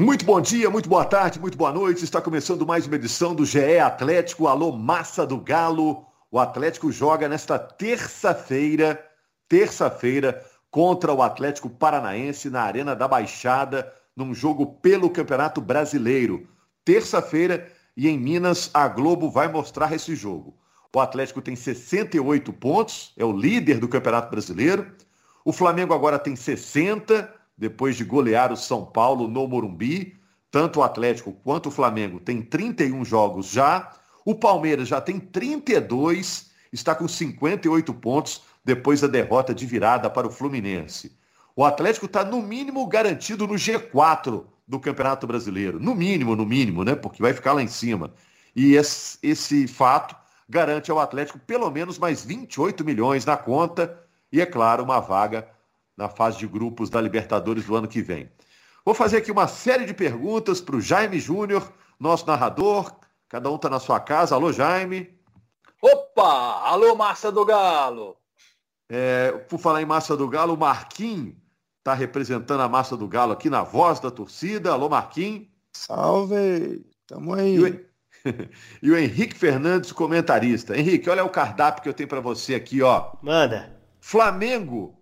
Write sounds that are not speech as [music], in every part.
Muito bom dia, muito boa tarde, muito boa noite. Está começando mais uma edição do GE Atlético. Alô, massa do Galo. O Atlético joga nesta terça-feira, terça-feira, contra o Atlético Paranaense na Arena da Baixada, num jogo pelo Campeonato Brasileiro. Terça-feira e em Minas a Globo vai mostrar esse jogo. O Atlético tem 68 pontos, é o líder do Campeonato Brasileiro. O Flamengo agora tem 60 depois de golear o São Paulo no Morumbi. Tanto o Atlético quanto o Flamengo têm 31 jogos já. O Palmeiras já tem 32, está com 58 pontos depois da derrota de virada para o Fluminense. O Atlético está, no mínimo, garantido no G4 do Campeonato Brasileiro. No mínimo, no mínimo, né? Porque vai ficar lá em cima. E esse, esse fato garante ao Atlético pelo menos mais 28 milhões na conta e, é claro, uma vaga na fase de grupos da Libertadores do ano que vem. Vou fazer aqui uma série de perguntas para o Jaime Júnior, nosso narrador. Cada um está na sua casa. Alô, Jaime. Opa! Alô, Massa do Galo. É, por falar em Massa do Galo, o Marquinhos está representando a Massa do Galo aqui na voz da torcida. Alô, Marquinhos. Salve! Tamo aí. E o, e o Henrique Fernandes, comentarista. Henrique, olha o cardápio que eu tenho para você aqui, ó. Manda. Flamengo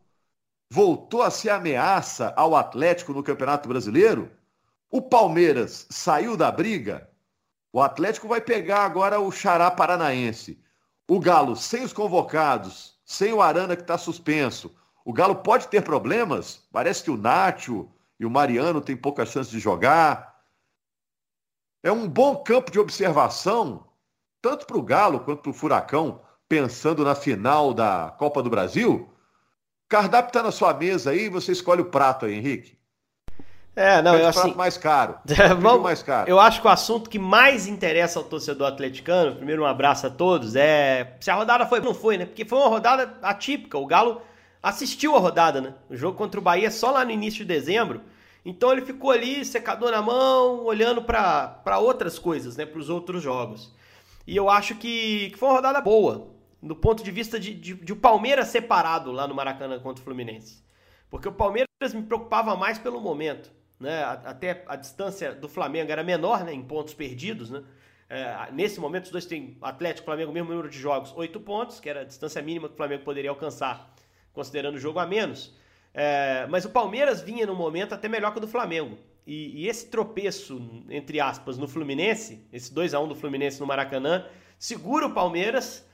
voltou a ser ameaça ao Atlético no Campeonato Brasileiro? O Palmeiras saiu da briga? O Atlético vai pegar agora o Xará Paranaense. O Galo, sem os convocados, sem o Arana que está suspenso, o Galo pode ter problemas? Parece que o Nacho e o Mariano têm pouca chance de jogar. É um bom campo de observação, tanto para o Galo quanto para o Furacão, pensando na final da Copa do Brasil. Cardápio está na sua mesa aí, você escolhe o prato aí, Henrique. É, não, Pede eu o assim. mais caro. [laughs] É, vamos- mais caro. Eu acho que o assunto que mais interessa ao torcedor atleticano, primeiro um abraço a todos, é se a rodada foi não foi, né? Porque foi uma rodada atípica. O Galo assistiu a rodada, né? O jogo contra o Bahia só lá no início de dezembro. Então ele ficou ali, secador na mão, olhando para outras coisas, né? Para os outros jogos. E eu acho que, que foi uma rodada boa, do ponto de vista de, de, de o Palmeiras separado lá no Maracanã contra o Fluminense. Porque o Palmeiras me preocupava mais pelo momento. Né? Até a distância do Flamengo era menor né? em pontos perdidos. Né? É, nesse momento, os dois têm Atlético e Flamengo, mesmo número de jogos, oito pontos, que era a distância mínima que o Flamengo poderia alcançar, considerando o jogo a menos. É, mas o Palmeiras vinha num momento até melhor que o do Flamengo. E, e esse tropeço, entre aspas, no Fluminense, esse 2 a 1 do Fluminense no Maracanã, segura o Palmeiras.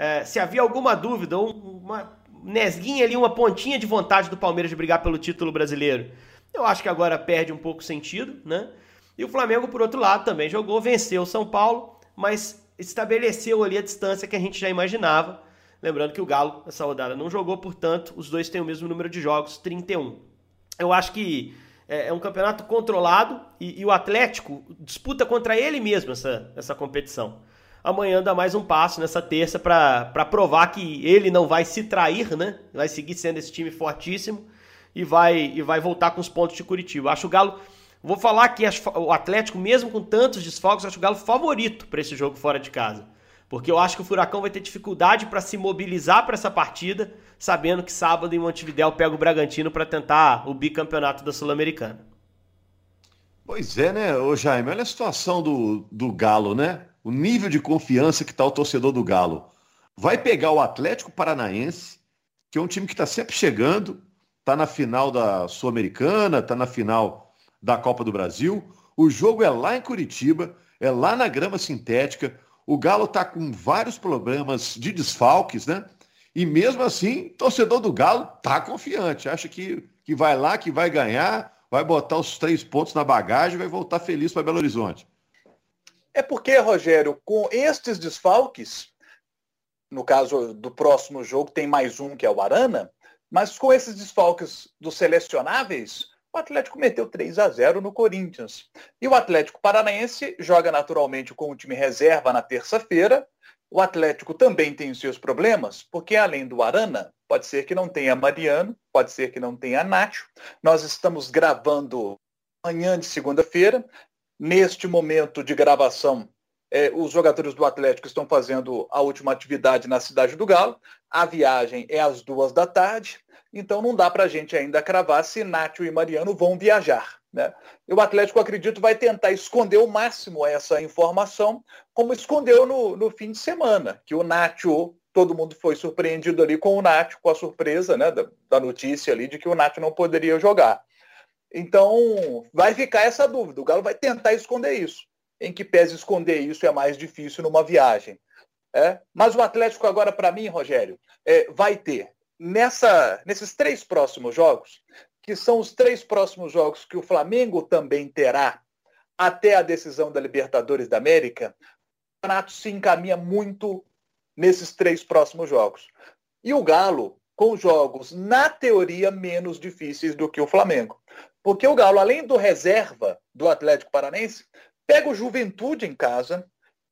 É, se havia alguma dúvida, ou uma nesguinha ali, uma pontinha de vontade do Palmeiras de brigar pelo título brasileiro, eu acho que agora perde um pouco sentido, né? E o Flamengo, por outro lado, também jogou, venceu o São Paulo, mas estabeleceu ali a distância que a gente já imaginava. Lembrando que o Galo, essa rodada, não jogou, portanto, os dois têm o mesmo número de jogos, 31. Eu acho que é, é um campeonato controlado e, e o Atlético disputa contra ele mesmo essa, essa competição. Amanhã dá mais um passo nessa terça para provar que ele não vai se trair, né? Vai seguir sendo esse time fortíssimo e vai, e vai voltar com os pontos de Curitiba. Acho o Galo. Vou falar que o Atlético, mesmo com tantos desfalques, acho o Galo favorito para esse jogo fora de casa. Porque eu acho que o Furacão vai ter dificuldade para se mobilizar para essa partida, sabendo que sábado em Montevidéu pega o Bragantino para tentar o bicampeonato da Sul-Americana. Pois é, né, ô Jaime? Olha a situação do, do Galo, né? O nível de confiança que está o torcedor do Galo. Vai pegar o Atlético Paranaense, que é um time que está sempre chegando, está na final da Sul-Americana, está na final da Copa do Brasil. O jogo é lá em Curitiba, é lá na grama sintética. O Galo está com vários problemas de desfalques, né? E mesmo assim, torcedor do Galo tá confiante, acha que, que vai lá, que vai ganhar, vai botar os três pontos na bagagem e vai voltar feliz para Belo Horizonte. É porque, Rogério, com estes desfalques, no caso do próximo jogo tem mais um que é o Arana, mas com esses desfalques dos selecionáveis, o Atlético meteu 3 a 0 no Corinthians. E o Atlético Paranaense joga naturalmente com o time reserva na terça-feira. O Atlético também tem os seus problemas, porque além do Arana, pode ser que não tenha Mariano, pode ser que não tenha Nacho. Nós estamos gravando manhã de segunda-feira. Neste momento de gravação, eh, os jogadores do Atlético estão fazendo a última atividade na cidade do Galo. A viagem é às duas da tarde, então não dá para a gente ainda cravar se Nacho e Mariano vão viajar. Né? O Atlético, acredito, vai tentar esconder o máximo essa informação, como escondeu no, no fim de semana, que o Nacho, todo mundo foi surpreendido ali com o Nacho, com a surpresa né, da, da notícia ali de que o Nacho não poderia jogar. Então, vai ficar essa dúvida. O Galo vai tentar esconder isso. Em que pese esconder isso é mais difícil numa viagem. É? Mas o Atlético agora, para mim, Rogério, é, vai ter nessa, nesses três próximos jogos, que são os três próximos jogos que o Flamengo também terá até a decisão da Libertadores da América, o campeonato se encaminha muito nesses três próximos jogos. E o Galo, com jogos, na teoria, menos difíceis do que o Flamengo. Porque o Galo, além do reserva do Atlético Paranense, pega o Juventude em casa.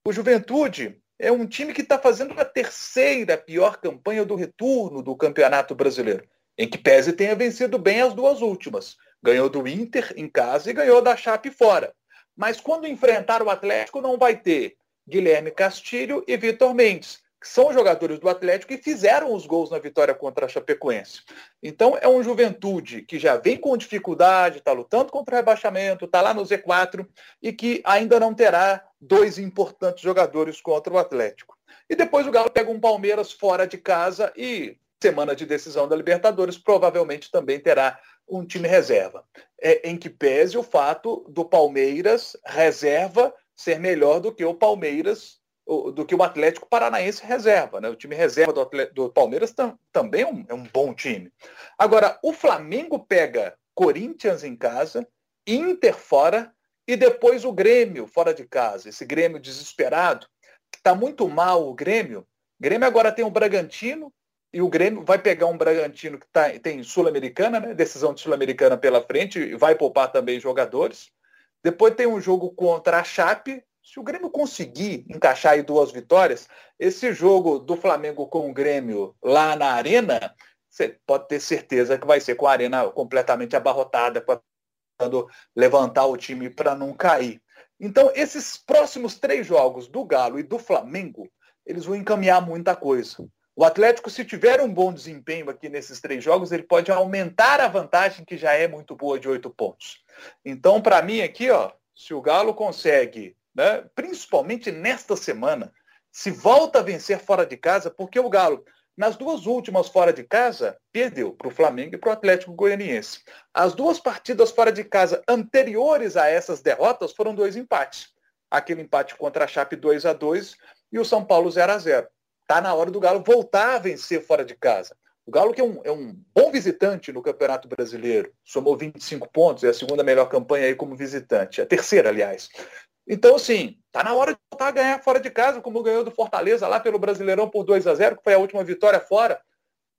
O Juventude é um time que está fazendo a terceira pior campanha do retorno do Campeonato Brasileiro, em que Pese tenha vencido bem as duas últimas. Ganhou do Inter em casa e ganhou da Chape fora. Mas quando enfrentar o Atlético, não vai ter Guilherme Castilho e Vitor Mendes que são jogadores do Atlético e fizeram os gols na vitória contra a Chapecoense. Então é um juventude que já vem com dificuldade, está lutando contra o rebaixamento, está lá no Z4 e que ainda não terá dois importantes jogadores contra o Atlético. E depois o Galo pega um Palmeiras fora de casa e semana de decisão da Libertadores provavelmente também terá um time reserva. É, em que pese o fato do Palmeiras reserva ser melhor do que o Palmeiras do que o Atlético Paranaense reserva. Né? O time reserva do, do Palmeiras tam, também é um, é um, bom time. Agora, o Flamengo pega Corinthians em casa, Inter fora e depois o Grêmio fora de casa. Esse Grêmio desesperado, está muito mal o Grêmio. O Grêmio agora tem o Bragantino e o Grêmio vai pegar um Bragantino que tá, tem Sul-Americana, né? decisão de Sul-Americana pela frente, e vai poupar também jogadores. Depois tem um jogo contra a Chape, se o Grêmio conseguir encaixar aí duas vitórias, esse jogo do Flamengo com o Grêmio lá na Arena, você pode ter certeza que vai ser com a Arena completamente abarrotada, quando levantar o time para não cair. Então, esses próximos três jogos do Galo e do Flamengo, eles vão encaminhar muita coisa. O Atlético, se tiver um bom desempenho aqui nesses três jogos, ele pode aumentar a vantagem que já é muito boa de oito pontos. Então, para mim aqui, ó, se o Galo consegue né? principalmente nesta semana, se volta a vencer fora de casa, porque o Galo, nas duas últimas fora de casa, perdeu para o Flamengo e para o Atlético Goianiense. As duas partidas fora de casa anteriores a essas derrotas foram dois empates. Aquele empate contra a Chape 2 a 2 e o São Paulo 0 a 0 Está na hora do Galo voltar a vencer fora de casa. O Galo, que é um, é um, bom visitante no Campeonato Brasileiro, somou 25 pontos, é a segunda melhor campanha aí como visitante, a terceira, aliás. Então, assim, tá na hora de voltar a ganhar fora de casa, como ganhou do Fortaleza lá pelo Brasileirão por 2 a 0 que foi a última vitória fora,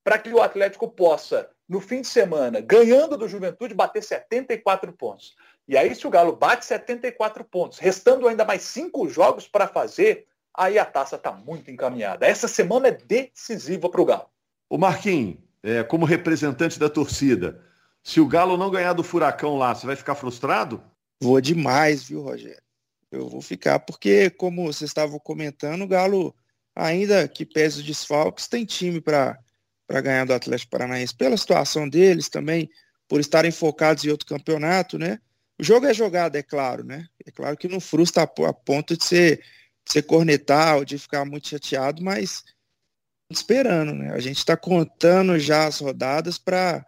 para que o Atlético possa, no fim de semana, ganhando do Juventude, bater 74 pontos. E aí, se o Galo bate 74 pontos, restando ainda mais cinco jogos para fazer, aí a taça está muito encaminhada. Essa semana é decisiva para o Galo. O Marquinhos, é, como representante da torcida, se o Galo não ganhar do Furacão lá, você vai ficar frustrado? Vou demais, viu, Rogério? Eu vou ficar, porque, como vocês estavam comentando, o Galo, ainda que pese os desfalques, tem time para ganhar do Atlético Paranaense, pela situação deles também, por estarem focados em outro campeonato, né? O jogo é jogado, é claro, né? É claro que não frustra a, ponto de ser, ser cornetar ou de ficar muito chateado, mas esperando, né? A gente está contando já as rodadas para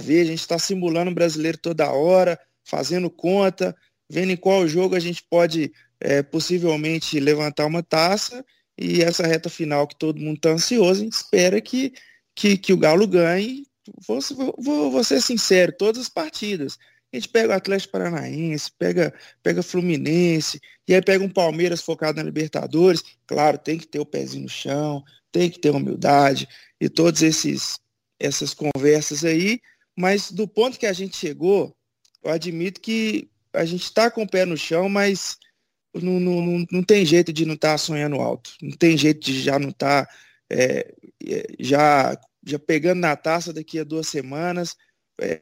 ver, a gente está simulando o brasileiro toda hora, fazendo conta, vendo em qual jogo a gente pode é, possivelmente levantar uma taça e essa reta final que todo mundo está ansioso, a gente espera que, que, que o Galo ganhe. Vou, vou, vou ser sincero, todas as partidas. A gente pega o Atlético Paranaense, pega, pega Fluminense, e aí pega um Palmeiras focado na Libertadores. Claro, tem que ter o pezinho no chão, tem que ter humildade e todas esses essas conversas aí, mas do ponto que a gente chegou, eu admito que a gente está com o pé no chão, mas não, não, não tem jeito de não estar tá sonhando alto. Não tem jeito de já não estar tá, é, é, já, já pegando na taça daqui a duas semanas. É,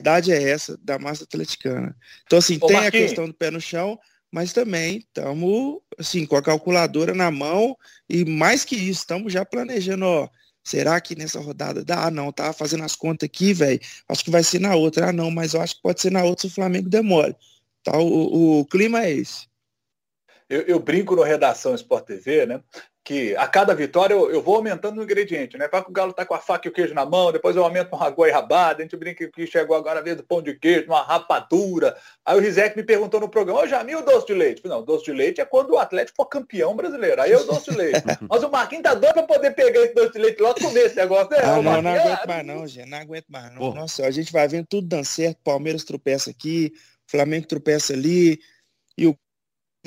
a verdade é essa da massa atleticana. Então, assim, Ô, tem Marquinhos. a questão do pé no chão, mas também estamos assim, com a calculadora na mão e mais que isso, estamos já planejando, ó, Será que nessa rodada dá? Ah, não, tava fazendo as contas aqui, velho. Acho que vai ser na outra. Ah, não, mas eu acho que pode ser na outra se o Flamengo demore. Tá, o, o clima é esse. Eu, eu, brinco no Redação Sport TV, né? que a cada vitória eu, eu vou aumentando o ingrediente, né? Para que o Galo tá com a faca e o queijo na mão, depois eu aumento uma goi rabada, a gente brinca que chegou agora a vez do pão de queijo, uma rapadura. Aí o Rizek me perguntou no programa, ô Jamil, doce de leite? Não, doce de leite é quando o Atlético for campeão brasileiro. Aí eu doce de leite. [laughs] Mas o Marquinhos tá doido para poder pegar esse doce de leite logo comer esse negócio, né? Ah, não, não aguento mais não, gente, não aguento mais não. Nossa, a gente vai vendo tudo dando certo, Palmeiras tropeça aqui, Flamengo tropeça ali, e o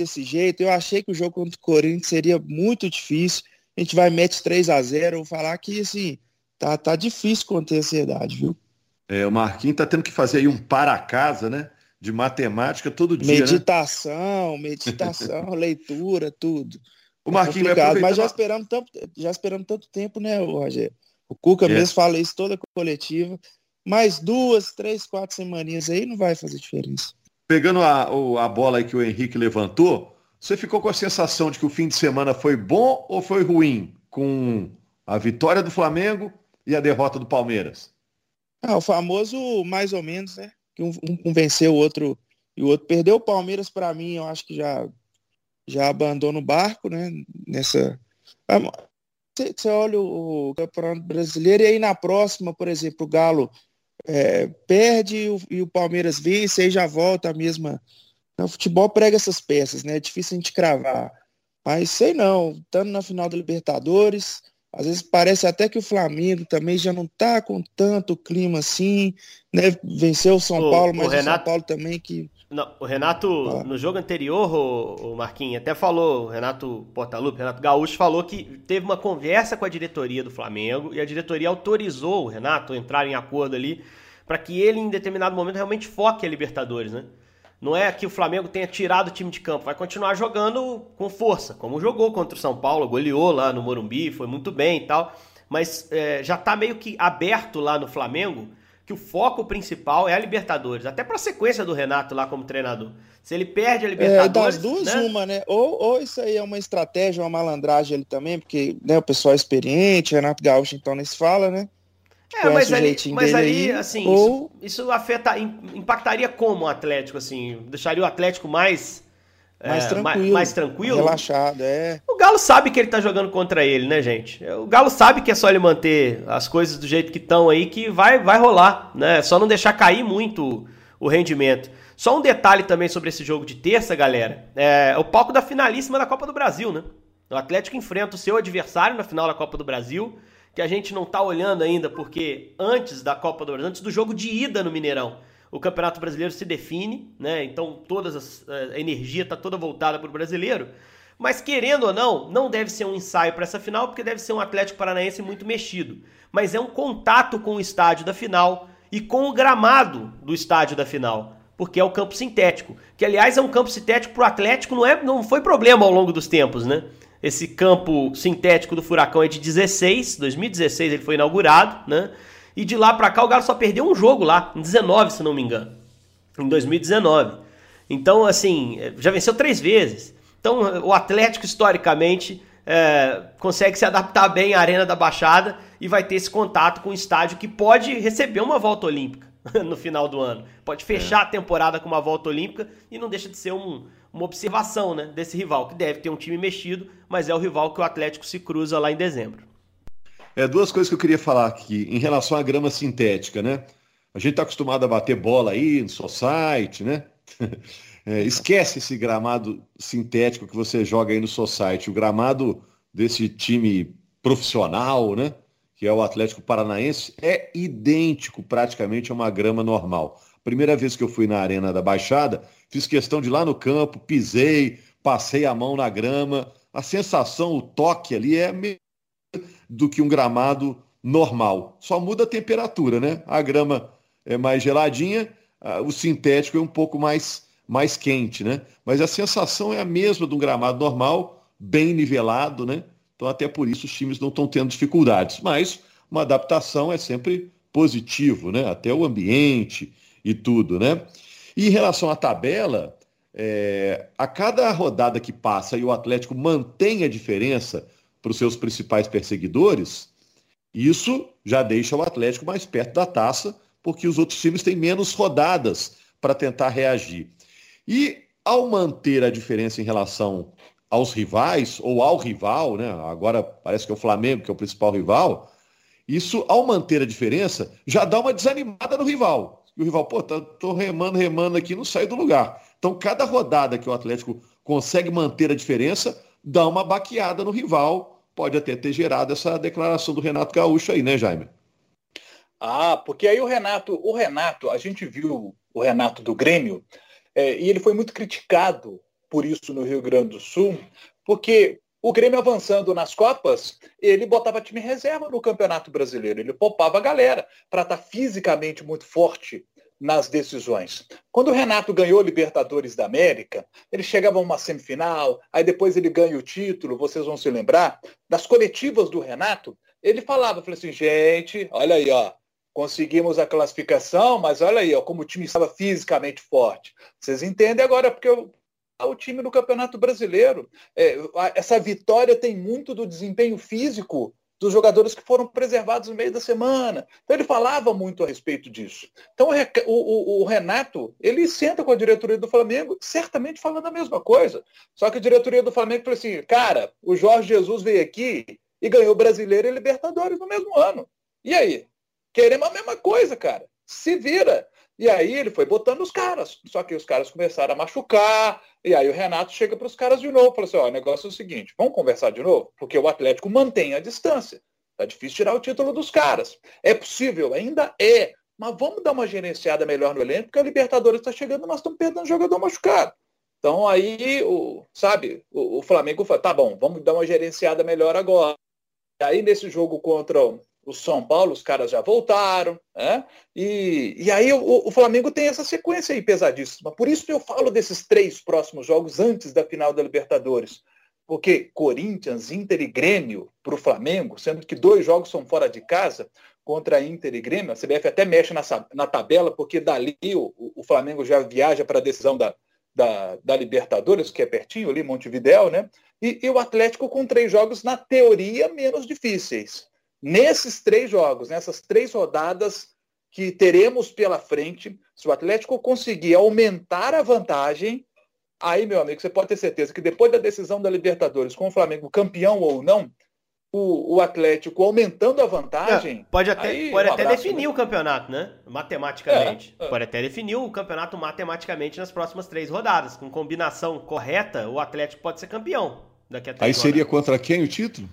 desse jeito. Eu achei que o jogo contra o Corinthians seria muito difícil. A gente vai mete 3 a 0 Vou falar que assim, tá, tá difícil conter a ansiedade, viu? É, o Marquinhos tá tendo que fazer aí um para casa, né? De matemática todo dia. Meditação, né? meditação, [laughs] leitura, tudo. O Marquinhos é vai Mas já esperamos tanto, já esperamos tanto tempo, né, Rogério? O Cuca é. mesmo fala isso toda coletiva. Mais duas, três, quatro semaninhas aí não vai fazer diferença. Pegando a, a bola aí que o Henrique levantou, você ficou com a sensação de que o fim de semana foi bom ou foi ruim com a vitória do Flamengo e a derrota do Palmeiras? Ah, o famoso mais ou menos, né? Que um, um venceu o outro e o outro perdeu. O Palmeiras, para mim, eu acho que já, já abandona o barco, né? Nessa. Você olha o Campeonato Brasileiro e aí na próxima, por exemplo, o Galo é, perde e o, e o, Palmeiras vence, aí já volta a mesma. O futebol prega essas peças, né? É difícil a gente cravar. Mas sei não, estando na final da Libertadores, às vezes parece até que o Flamengo também já não tá com tanto clima assim, né? Venceu o São o, Paulo, mas o, Renato, o São Paulo também que. Não, o Renato, ah. no jogo anterior, o, o Marquinhos, até falou, o Renato Portaluppi, Renato Gaúcho falou que teve uma conversa com a diretoria do Flamengo e a diretoria autorizou o Renato a entrar em acordo ali para que ele, em determinado momento, realmente foque a Libertadores, né? Não é que o Flamengo tenha tirado o time de campo, vai continuar jogando com força, como jogou contra o São Paulo, goleou lá no Morumbi, foi muito bem e tal, mas é, já está meio que aberto lá no Flamengo que o foco principal é a Libertadores, até para a sequência do Renato lá como treinador. Se ele perde a é, Libertadores. É, das duas, né? uma, né? Ou, ou isso aí é uma estratégia, uma malandragem ali também, porque né, o pessoal é experiente, Renato Gaúcho então nem se fala, né? É, mas ali, mas ali, assim, ou... isso, isso, afeta, impactaria como o Atlético, assim? Deixaria o Atlético mais mais, é, tranquilo, mais, mais, tranquilo. Relaxado, é. O Galo sabe que ele tá jogando contra ele, né, gente? O Galo sabe que é só ele manter as coisas do jeito que estão aí que vai, vai rolar, né? Só não deixar cair muito o rendimento. Só um detalhe também sobre esse jogo de terça, galera. É o palco da finalíssima da Copa do Brasil, né? O Atlético enfrenta o seu adversário na final da Copa do Brasil, que a gente não tá olhando ainda, porque antes da Copa do Brasil, antes do jogo de ida no Mineirão, o Campeonato Brasileiro se define, né? Então todas as, a energia está toda voltada para o brasileiro. Mas querendo ou não, não deve ser um ensaio para essa final, porque deve ser um Atlético Paranaense muito mexido. Mas é um contato com o estádio da final e com o gramado do estádio da final, porque é o campo sintético. Que aliás é um campo sintético para o Atlético, não, é, não foi problema ao longo dos tempos, né? Esse campo sintético do Furacão é de 16, 2016 ele foi inaugurado, né? E de lá para cá o Galo só perdeu um jogo lá, em 19, se não me engano. Em 2019. Então, assim, já venceu três vezes. Então, o Atlético, historicamente, é, consegue se adaptar bem à Arena da Baixada e vai ter esse contato com o estádio que pode receber uma volta olímpica [laughs] no final do ano. Pode fechar é. a temporada com uma volta olímpica e não deixa de ser um, uma observação né, desse rival, que deve ter um time mexido, mas é o rival que o Atlético se cruza lá em dezembro. É, duas coisas que eu queria falar aqui em relação à grama sintética, né? A gente está acostumado a bater bola aí no society, né? [laughs] É, esquece esse gramado sintético que você joga aí no society. O gramado desse time profissional, né? Que é o Atlético Paranaense, é idêntico praticamente a uma grama normal. Primeira vez que eu fui na Arena da Baixada, fiz questão de ir lá no campo, pisei, passei a mão na grama. A sensação, o toque ali é do que um gramado normal. Só muda a temperatura, né? A grama é mais geladinha, o sintético é um pouco mais, mais quente, né? Mas a sensação é a mesma de um gramado normal, bem nivelado, né? Então até por isso os times não estão tendo dificuldades. Mas uma adaptação é sempre positivo, né? Até o ambiente e tudo, né? E em relação à tabela, é, a cada rodada que passa e o Atlético mantém a diferença para os seus principais perseguidores, Isso já deixa o Atlético mais perto da taça, porque os outros times têm menos rodadas para tentar reagir. E ao manter a diferença em relação aos rivais, ou ao rival, né? agora parece que é o Flamengo que é o principal rival, isso, ao manter a diferença, já dá uma desanimada no rival. E o rival, pô, tá, tô remando, remando aqui, não sai do lugar. Então, cada rodada que o Atlético consegue manter a diferença, dá uma baqueada no rival. Pode até ter gerado essa declaração do Renato Gaúcho aí, né, Jaime? Ah, porque aí o Renato, o Renato, a gente viu o Renato do Grêmio, é, e ele foi muito criticado por isso no Rio Grande do Sul, porque o Grêmio avançando nas Copas, ele botava time reserva no Campeonato Brasileiro, ele poupava a galera para estar tá fisicamente muito forte nas decisões. Quando o Renato ganhou o Libertadores da América, ele chegava a uma semifinal, aí depois ele ganha o título, vocês vão se lembrar, das coletivas do Renato, ele falava, falou assim, gente, olha aí, ó, conseguimos a classificação, mas olha aí, ó, como o time estava fisicamente forte. Vocês entendem agora porque eu, o time no Campeonato Brasileiro. É, essa vitória tem muito do desempenho físico dos jogadores que foram preservados no meio da semana. Então ele falava muito a respeito disso. Então o, o, o, Renato, ele senta com a diretoria do Flamengo, certamente falando a mesma coisa. Só que a diretoria do Flamengo falou assim, cara, o Jorge Jesus veio aqui e ganhou Brasileiro e Libertadores no mesmo ano. E aí? Queremos a mesma coisa, cara. Se vira. E aí ele foi botando os caras. Só que os caras começaram a machucar. E aí o Renato chega para os caras de novo. Fala assim, ó, o negócio é o seguinte, vamos conversar de novo? Porque o Atlético mantém a distância. Tá difícil tirar o título dos caras. É possível? Ainda é. Mas vamos dar uma gerenciada melhor no elenco, porque a Libertadores está chegando nós estamos perdendo jogador machucado. Então aí, o, sabe, o, o Flamengo fala, tá bom, vamos dar uma gerenciada melhor agora. Aí nesse jogo contra São Paulo, os caras já voltaram, né? E, e aí o, o, Flamengo tem essa sequência aí pesadíssima. Por isso eu falo desses três próximos jogos antes da final da Libertadores. Porque Corinthians, Inter e Grêmio para o Flamengo, sendo que dois jogos são fora de casa, contra Inter e Grêmio, a CBF até mexe na, na tabela, porque dali o, o Flamengo já viaja para a decisão da, da, da, Libertadores, que é pertinho ali, Montevidéu, né? E, e o Atlético com três jogos, na teoria, menos difíceis nesses três jogos, nessas três rodadas que teremos pela frente, se o Atlético conseguir aumentar a vantagem, aí, meu amigo, você pode ter certeza que depois da decisão da Libertadores, com o Flamengo campeão ou não, o, o Atlético aumentando a vantagem. É, pode até, aí, pode um até abraço, definir né? o campeonato, né? Matematicamente. É, é. Pode até definir o campeonato matematicamente nas próximas três rodadas. Com combinação correta, o Atlético pode ser campeão daqui a três Aí seria contra quem o título?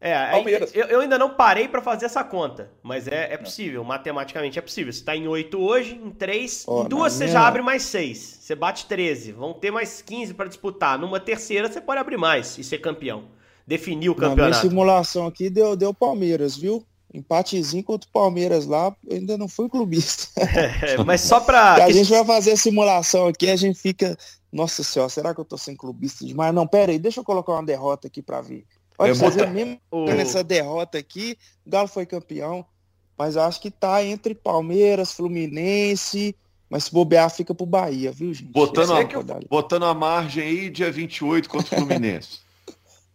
É, Palmeiras. Eu, eu, ainda não parei para fazer essa conta, mas é, é possível, matematicamente é possível. Você tá em 8 hoje, em 3, oh, em duas você minha... já abre mais 6. Você bate 13, vão ter mais 15 para disputar. Numa terceira você pode abrir mais e ser campeão. Definir o campeonato. Na minha simulação aqui deu, deu Palmeiras, viu? Empatezinho contra o Palmeiras lá, ainda não fui clubista. [laughs] É, mas só pra. a gente vai fazer a simulação aqui, a gente fica. Nossa senhora, será que eu tô sem clubista demais? Não, pera aí, deixa eu colocar uma derrota aqui para ver. Pode é, fazer mesmo o... nessa derrota aqui, o Galo foi campeão, mas eu acho que tá entre Palmeiras, Fluminense, mas se bobear fica pro Bahia, viu, gente? Botando, a, botando a margem aí, dia 28 contra o [laughs] Fluminense.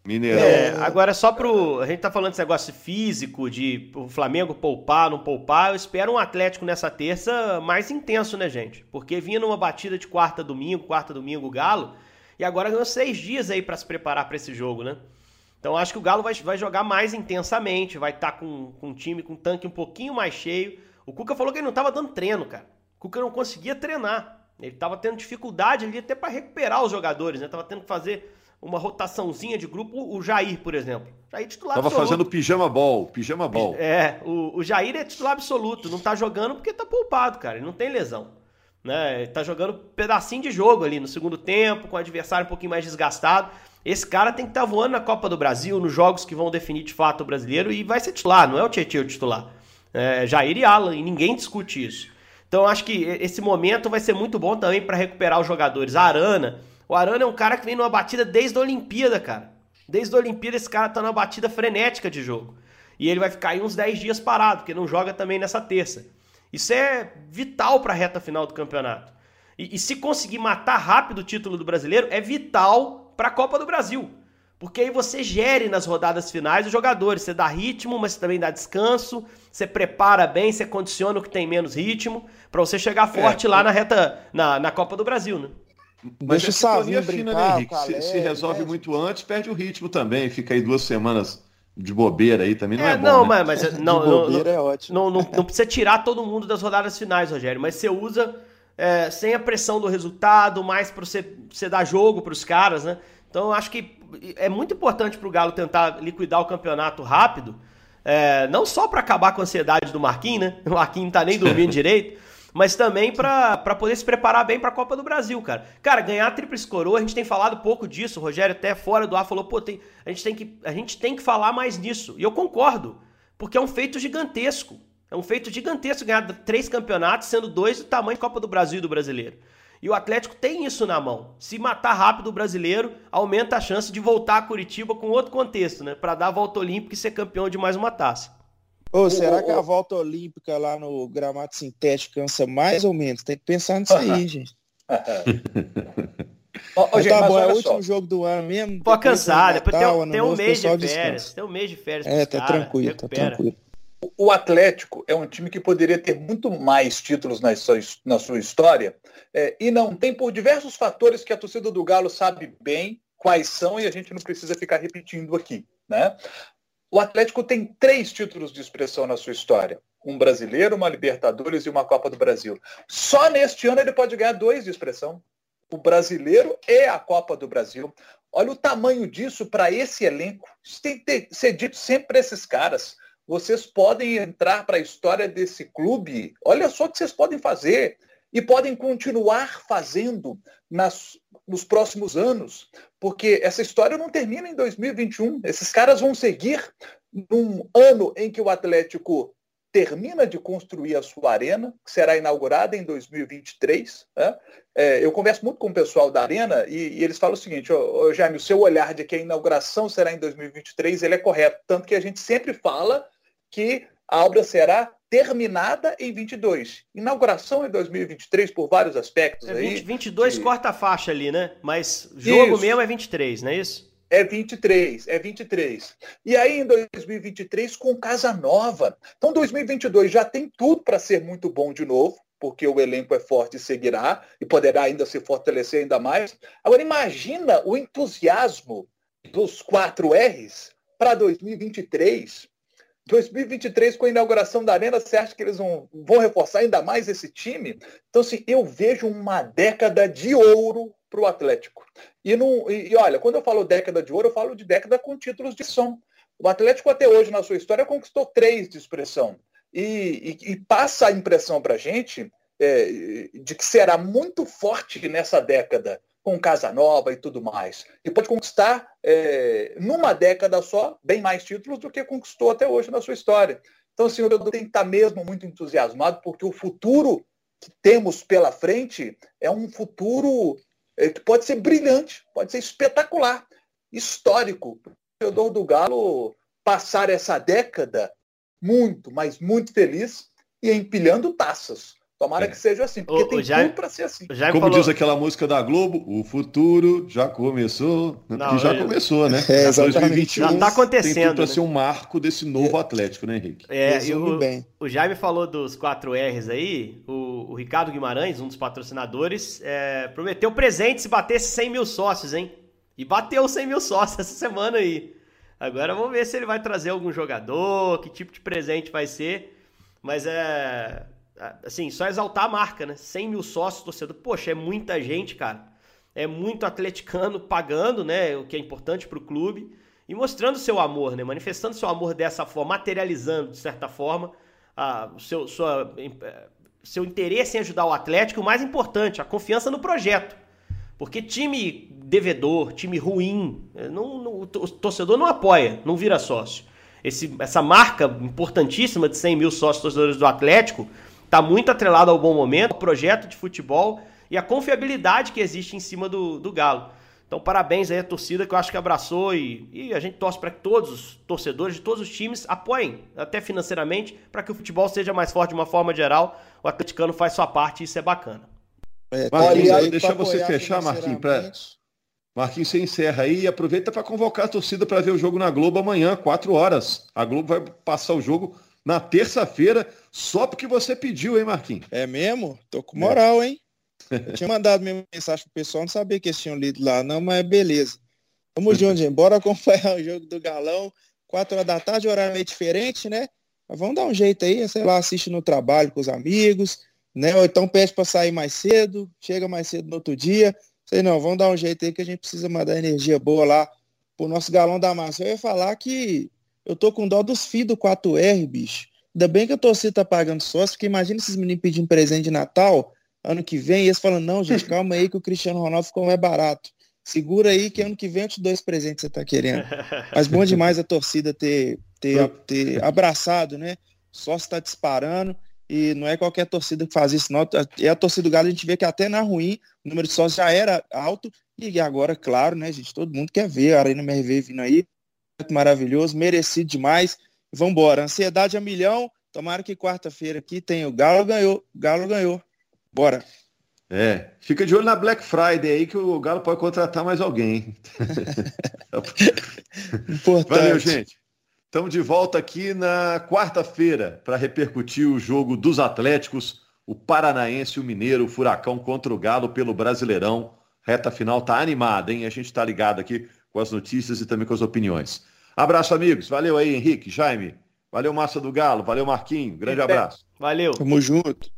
Mineirão. É, agora só pro. A gente tá falando desse negócio físico, de o Flamengo poupar, não poupar. Eu espero um Atlético nessa terça mais intenso, né, gente? Porque vinha numa batida de quarta domingo, quarta domingo, Galo, e agora ganhou seis dias aí para se preparar para esse jogo, né? Então acho que o Galo vai, vai jogar mais intensamente, vai estar tá com, com um time com um tanque um pouquinho mais cheio. O Cuca falou que ele não estava dando treino, cara. O Cuca não conseguia treinar. Ele estava tendo dificuldade ali até para recuperar os jogadores, né? Tava tendo que fazer uma rotaçãozinha de grupo. O Jair, por exemplo. Jair titular Tava absoluto. fazendo pijama ball, pijama ball. É, o, o Jair é titular absoluto. Não tá jogando porque tá poupado, cara. Ele não tem lesão. Né? Tá jogando pedacinho de jogo ali no segundo tempo, com o adversário um pouquinho mais desgastado. Esse cara tem que estar tá voando na Copa do Brasil, nos jogos que vão definir de fato o brasileiro, e vai ser titular, não é o Tietchan o titular. É Jair e Alan, e ninguém discute isso. Então acho que esse momento vai ser muito bom também para recuperar os jogadores. A Arana, o Arana é um cara que vem numa batida desde a Olimpíada, cara. Desde a Olimpíada esse cara tá numa batida frenética de jogo. E ele vai ficar aí uns 10 dias parado, porque não joga também nessa terça. Isso é vital para a reta final do campeonato. E, e se conseguir matar rápido o título do brasileiro, é vital para a Copa do Brasil. Porque aí você gere nas rodadas finais os jogadores. Você dá ritmo, mas também dá descanso. Você prepara bem, você condiciona o que tem menos ritmo. para você chegar forte é, lá na reta, na, na Copa do Brasil, né? Mas Deixa o Savinho fina, né, Henrique? Se, se, resolve muito antes, perde o ritmo também. Fica aí duas semanas de bobeira aí também não é, é bom. Não, né? mas, mas [laughs] não, não, não, é ótimo. Não, não, não, precisa tirar todo mundo das rodadas finais, Rogério. Mas você usa é, sem a pressão do resultado, mais para você, você dar jogo para os caras, né? Então eu acho que é muito importante para o Galo tentar liquidar o campeonato rápido. É, não só para acabar com a ansiedade do Marquinhos, né? [laughs] O Marquinhos não tá nem dormindo [laughs] direito mas também para poder se preparar bem para a Copa do Brasil, cara. Cara, ganhar a Tríplice Coroa, a gente tem falado pouco disso, o Rogério até fora do ar falou, pô, tem, a, gente tem que, a gente tem que falar mais nisso. E eu concordo, porque é um feito gigantesco. É um feito gigantesco ganhar três campeonatos, sendo dois do tamanho da Copa do Brasil e do Brasileiro. E o Atlético tem isso na mão. Se matar rápido o brasileiro, aumenta a chance de voltar a Curitiba com outro contexto, né? Para dar a volta olímpica e ser campeão de mais uma taça. Ô, será que a volta olímpica lá no gramado sintético cansa mais ou menos? Tem que pensar nisso aí, [laughs] gente. Gente, tá bom, é o último jogo do ano mesmo. Pô, cansado, depois tem, tem um mês de férias. Tem um mês de férias. É, tá cara, tranquilo, tá tranquilo. O Atlético é um time que poderia ter muito mais títulos na sua, na sua história é, e não tem por diversos fatores que a torcida do Galo sabe bem quais são e a gente não precisa ficar repetindo aqui. Né? O Atlético tem três títulos de expressão na sua história. Um brasileiro, uma Libertadores e uma Copa do Brasil. Só neste ano ele pode ganhar dois de expressão. O brasileiro e a Copa do Brasil. Olha o tamanho disso para esse elenco. Isso tem que ser dito sempre para esses caras. Vocês podem entrar para a história desse clube. Olha só o que vocês podem fazer e podem continuar fazendo nas, nos próximos anos, porque essa história não termina em 2021. Esses caras vão seguir num ano em que o Atlético termina de construir a sua arena, que será inaugurada em 2023. Né? É, eu converso muito com o pessoal da arena e, e eles falam o seguinte, oh, oh, Jaime, o seu olhar de que a inauguração será em 2023, ele é correto, tanto que a gente sempre fala que a obra será terminada em 22. Inauguração em 2023 por vários aspectos. É 20, aí, 22 corta a faixa ali, né? Mas jogo isso. mesmo é 23, não é isso? É 23, é 23. E aí em 2023 com Casa Nova. Então 2022 já tem tudo para ser muito bom de novo, porque o elenco é forte e seguirá e poderá ainda se fortalecer ainda mais. Agora imagina o entusiasmo dos 4 R's para 2023 2023, com a inauguração da Arena, você acha que eles vão, vão reforçar ainda mais esse time? Então, assim, eu vejo uma década de ouro para o Atlético. E, não, e, e, olha, quando eu falo década de ouro, eu falo de década com títulos de som. O Atlético, até hoje, na sua história, conquistou três de expressão. E, e, e passa a impressão para a gente é, de que será muito forte nessa década com Casa Nova e tudo mais. E pode conquistar, é, numa década só, bem mais títulos do que conquistou até hoje na sua história. Então, senhor, eu tenho que estar mesmo muito entusiasmado, porque o futuro que temos pela frente é um futuro é, que pode ser brilhante, pode ser espetacular, histórico. O Teodoro do Galo passar essa década muito, mas muito feliz e empilhando taças. Tomara é. que seja assim, porque o, tem o Jaime, tudo para ser assim. Como falou... diz aquela música da Globo, o futuro já começou. Né? Não, já começou, né? [laughs] É, 2021 já tá acontecendo. Tem tudo para né? ser um marco desse novo Atlético, né, Henrique? É, e o, bem. o Jaime falou dos 4 R's aí. O, o Ricardo Guimarães, um dos patrocinadores, é, prometeu presente se batesse 100 mil sócios, hein? E bateu 100 mil sócios essa semana aí. Agora vamos ver se ele vai trazer algum jogador, que tipo de presente vai ser. Mas é assim, só exaltar a marca, né? 100 mil sócios, torcedor. Poxa, é muita gente, cara. É muito atleticano pagando, né? O que é importante para o clube. E mostrando seu amor, né? Manifestando seu amor dessa forma, materializando, de certa forma, a, seu, sua, eh, seu interesse em ajudar o Atlético. O mais importante, a confiança no projeto. Porque time devedor, time ruim, eh, não, não, o torcedor não apoia, não vira sócio. Esse, essa marca importantíssima de 100 mil sócios torcedores do Atlético Está muito atrelado ao bom momento, ao projeto de futebol e a confiabilidade que existe em cima do, do Galo. Então, parabéns aí à torcida que eu acho que abraçou e, e a gente torce para que todos os torcedores de todos os times apoiem, até financeiramente, para que o futebol seja mais forte de uma forma geral. O atleticano faz sua parte e isso é bacana. É, Marquinhos, deixa você fechar, Marquinhos, para Marquinhos, você encerra aí e aproveita para convocar a torcida para ver o jogo na Globo amanhã, 4 horas. A Globo vai passar o jogo na terça-feira, só porque você pediu, hein, Marquinhos? É mesmo? Tô com moral, hein? Eu tinha mandado minha mensagem pro pessoal, não sabia que eles tinham lido lá, não, mas beleza. Vamos [laughs] junto, gente. Bora acompanhar o jogo do Galão. 4 horas da tarde, horário meio diferente, né? Mas vamos dar um jeito aí, sei lá, assiste no trabalho com os amigos, né? Ou então pede para sair mais cedo, chega mais cedo no outro dia. Sei não, vamos dar um jeito aí que a gente precisa mandar energia boa lá pro nosso galão da massa. Eu ia falar que eu tô com dó dos filhos do 4R, bicho. Ainda bem que a torcida tá pagando sócio, porque imagina esses meninos pedindo presente de Natal ano que vem, e eles falam, não, gente, calma aí que o Cristiano Ronaldo ficou mais barato. Segura aí que ano que vem eu te dou esse presente que você tá querendo. Mas bom demais a torcida ter, ter, ter abraçado, né? Sócio tá disparando. E não é qualquer torcida que faz isso, não. É a torcida do Galo, a gente vê que até na ruim, o número de sócios já era alto. E agora, claro, né, gente? Todo mundo quer ver a Arena MRV vindo aí. Maravilhoso, merecido demais. Vamos embora. Ansiedade a milhão. Tomara que quarta-feira aqui tem o Galo ganhou. Galo ganhou. Bora. É, fica de olho na Black Friday aí que o Galo pode contratar mais alguém. [laughs] Importante. Valeu, gente. Estamos de volta aqui na quarta-feira para repercutir o jogo dos Atléticos, o Paranaense e o Mineiro, o Furacão contra o Galo pelo Brasileirão. Reta final tá animada, hein? A gente está ligado aqui com as notícias e também com as opiniões. Abraço, amigos. Valeu aí, Henrique, Jaime. Valeu, Massa do Galo. Valeu, Marquinho. Grande abraço. Valeu. Tamo junto.